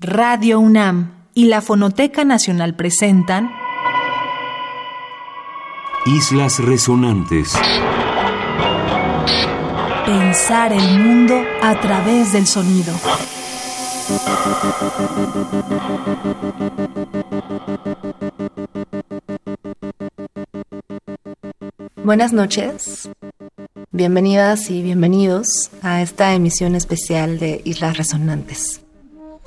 Radio UNAM y la Fonoteca Nacional presentan Islas Resonantes. Pensar el mundo a través del sonido. Buenas noches, bienvenidas y bienvenidos a esta emisión especial de Islas Resonantes,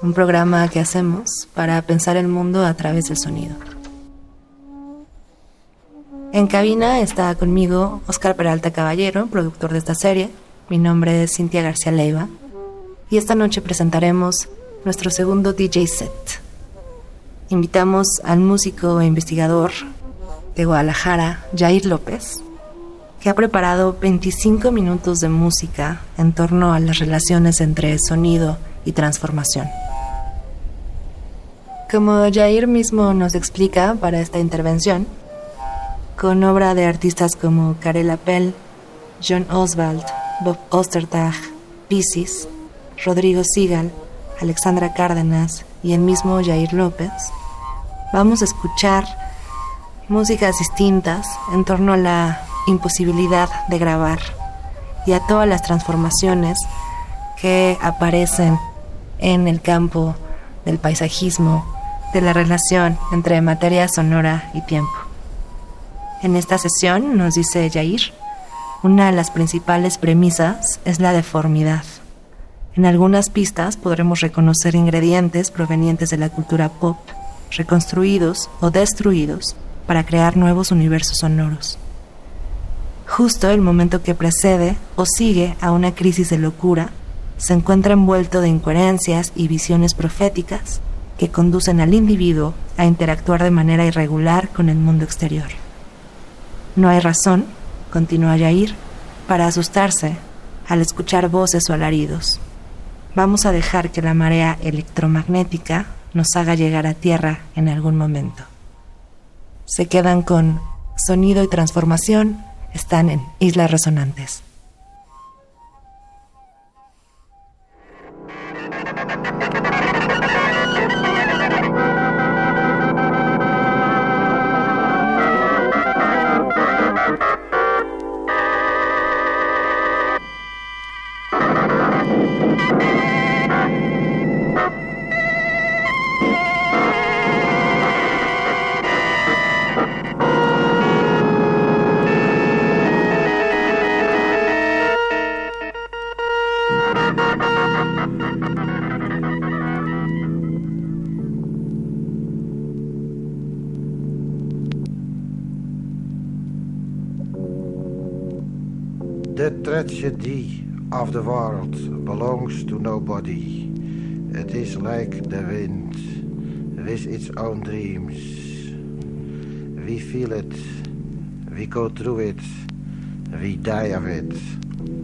un programa que hacemos para pensar el mundo a través del sonido. En cabina está conmigo Oscar Peralta Caballero, productor de esta serie. Mi nombre es Cintia García Leiva y esta noche presentaremos nuestro segundo DJ set. Invitamos al músico e investigador de Guadalajara, Jair López, que ha preparado 25 minutos de música en torno a las relaciones entre sonido y transformación. Como Jair mismo nos explica para esta intervención, con obra de artistas como Karel Appel, John Oswald, Bob Ostertag, Pisces, Rodrigo Sigal, Alexandra Cárdenas y el mismo Jair López, vamos a escuchar músicas distintas en torno a la imposibilidad de grabar y a todas las transformaciones que aparecen en el campo del paisajismo, de la relación entre materia sonora y tiempo. En esta sesión, nos dice Jair, una de las principales premisas es la deformidad. En algunas pistas podremos reconocer ingredientes provenientes de la cultura pop, reconstruidos o destruidos para crear nuevos universos sonoros justo el momento que precede o sigue a una crisis de locura, se encuentra envuelto de incoherencias y visiones proféticas que conducen al individuo a interactuar de manera irregular con el mundo exterior. No hay razón, continúa Yair, para asustarse al escuchar voces o alaridos. Vamos a dejar que la marea electromagnética nos haga llegar a tierra en algún momento. Se quedan con sonido y transformación están en Islas Resonantes. Tragedy of the world belongs to nobody. It is like the wind er with its own dreams. We feel it, we go through it, we die of it,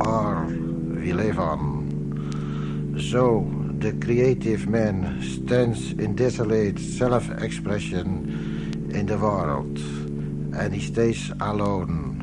or we live on. So the creative man stands in desolate self expression in the world, and he stays alone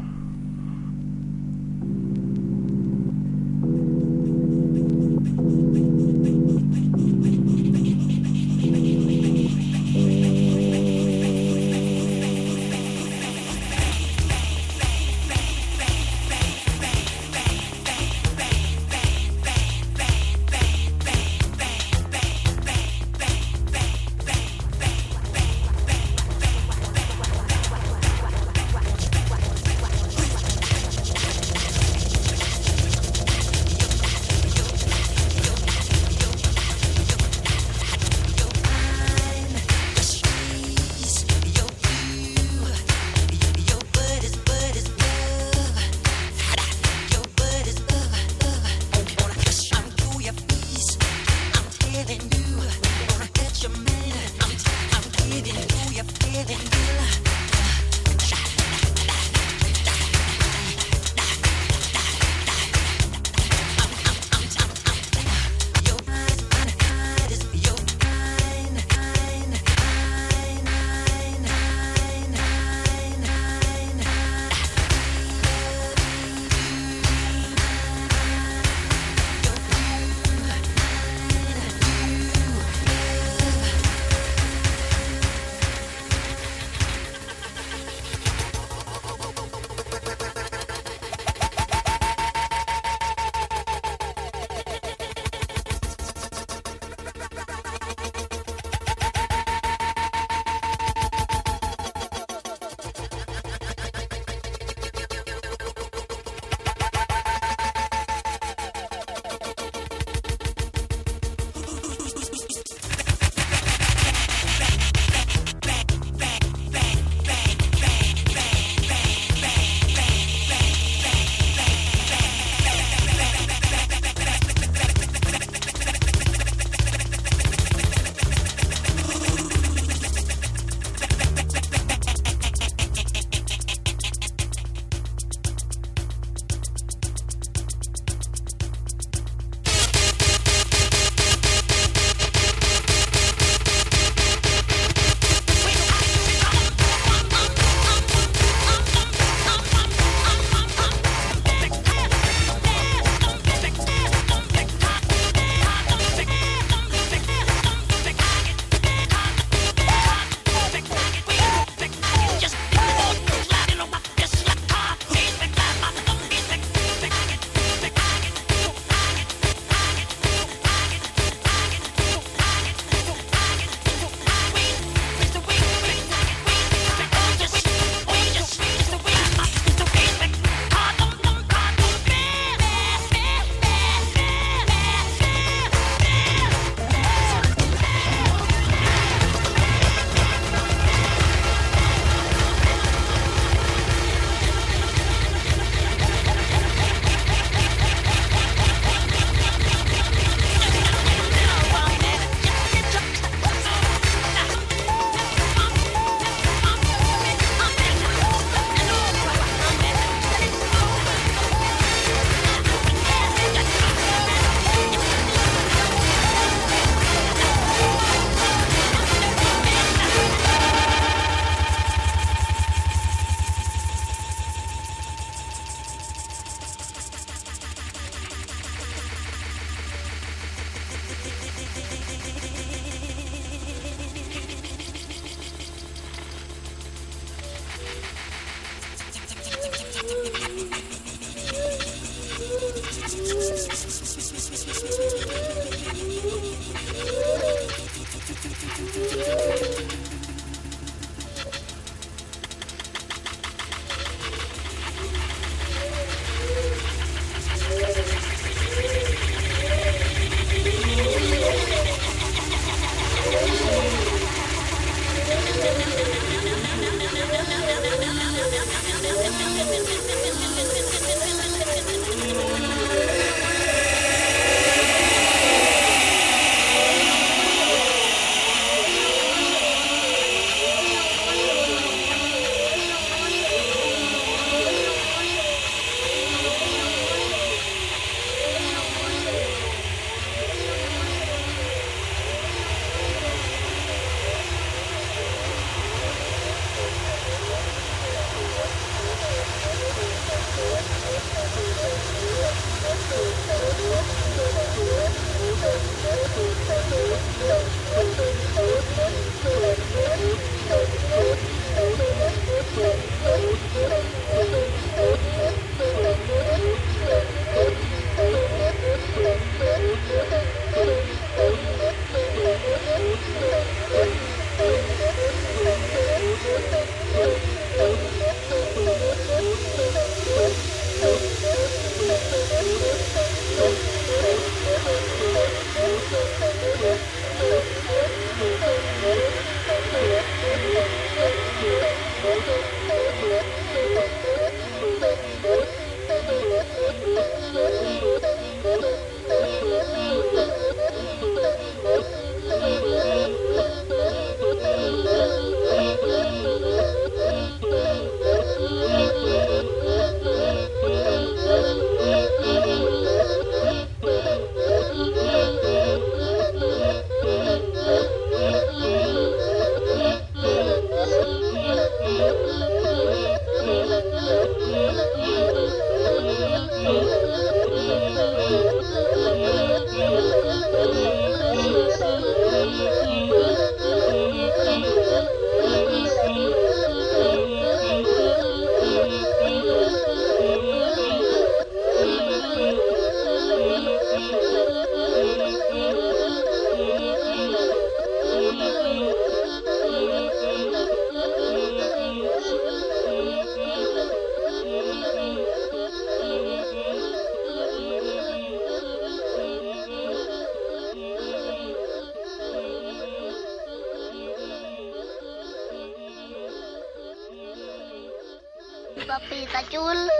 papita chula.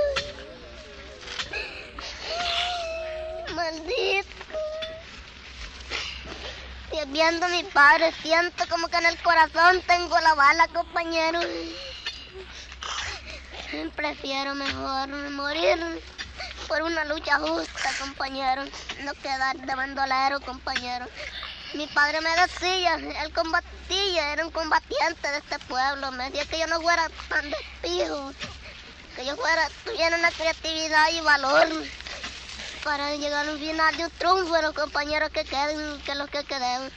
Maldito. Y viendo a mi padre, siento como que en el corazón tengo la bala, compañero. Prefiero mejor morir por una lucha justa, compañero. No quedar de bandolero, compañero. Mi padre me decía, él combatía, era un combatiente de este pueblo. Me decía que yo no fuera tan despijo, que yo fuera, tuviera una creatividad y valor para llegar al final de un triunfo, los compañeros que queden, que los que queden.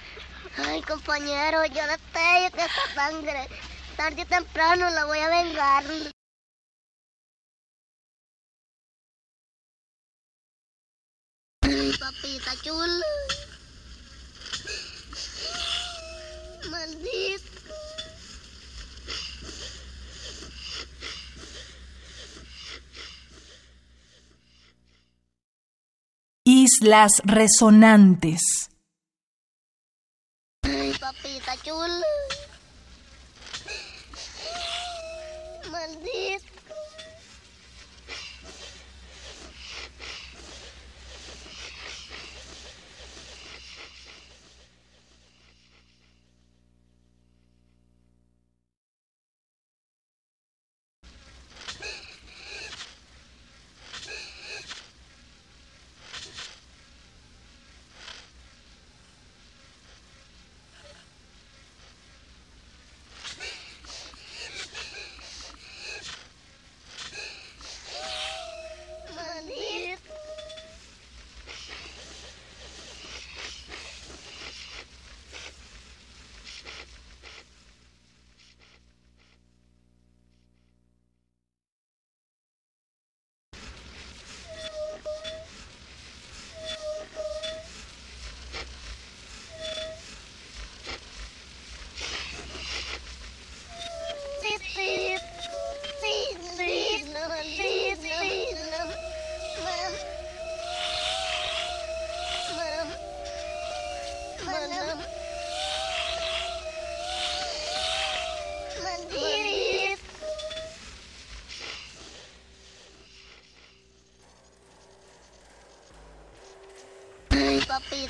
Ay, compañero, yo detesto esta sangre. Tarde o temprano la voy a vengar. Papita chula. Maldito. Islas Resonantes. Ay,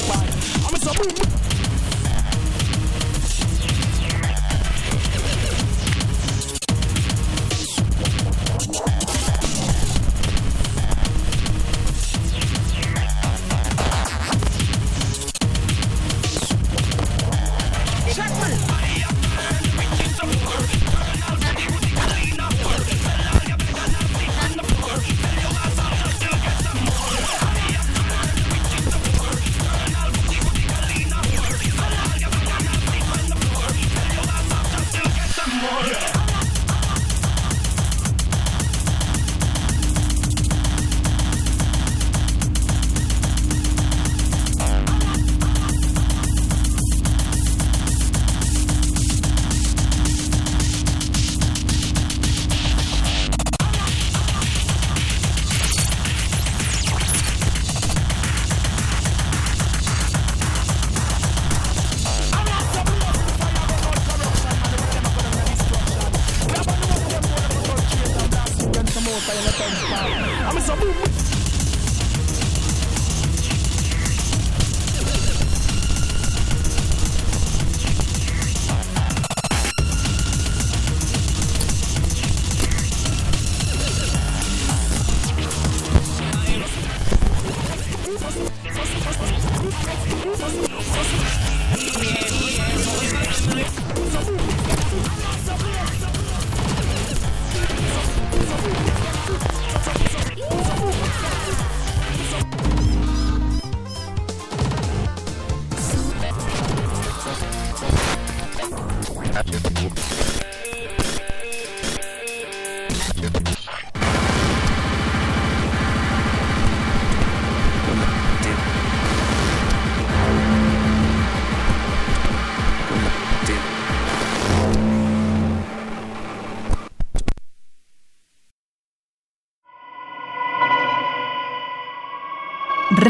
boom. I'm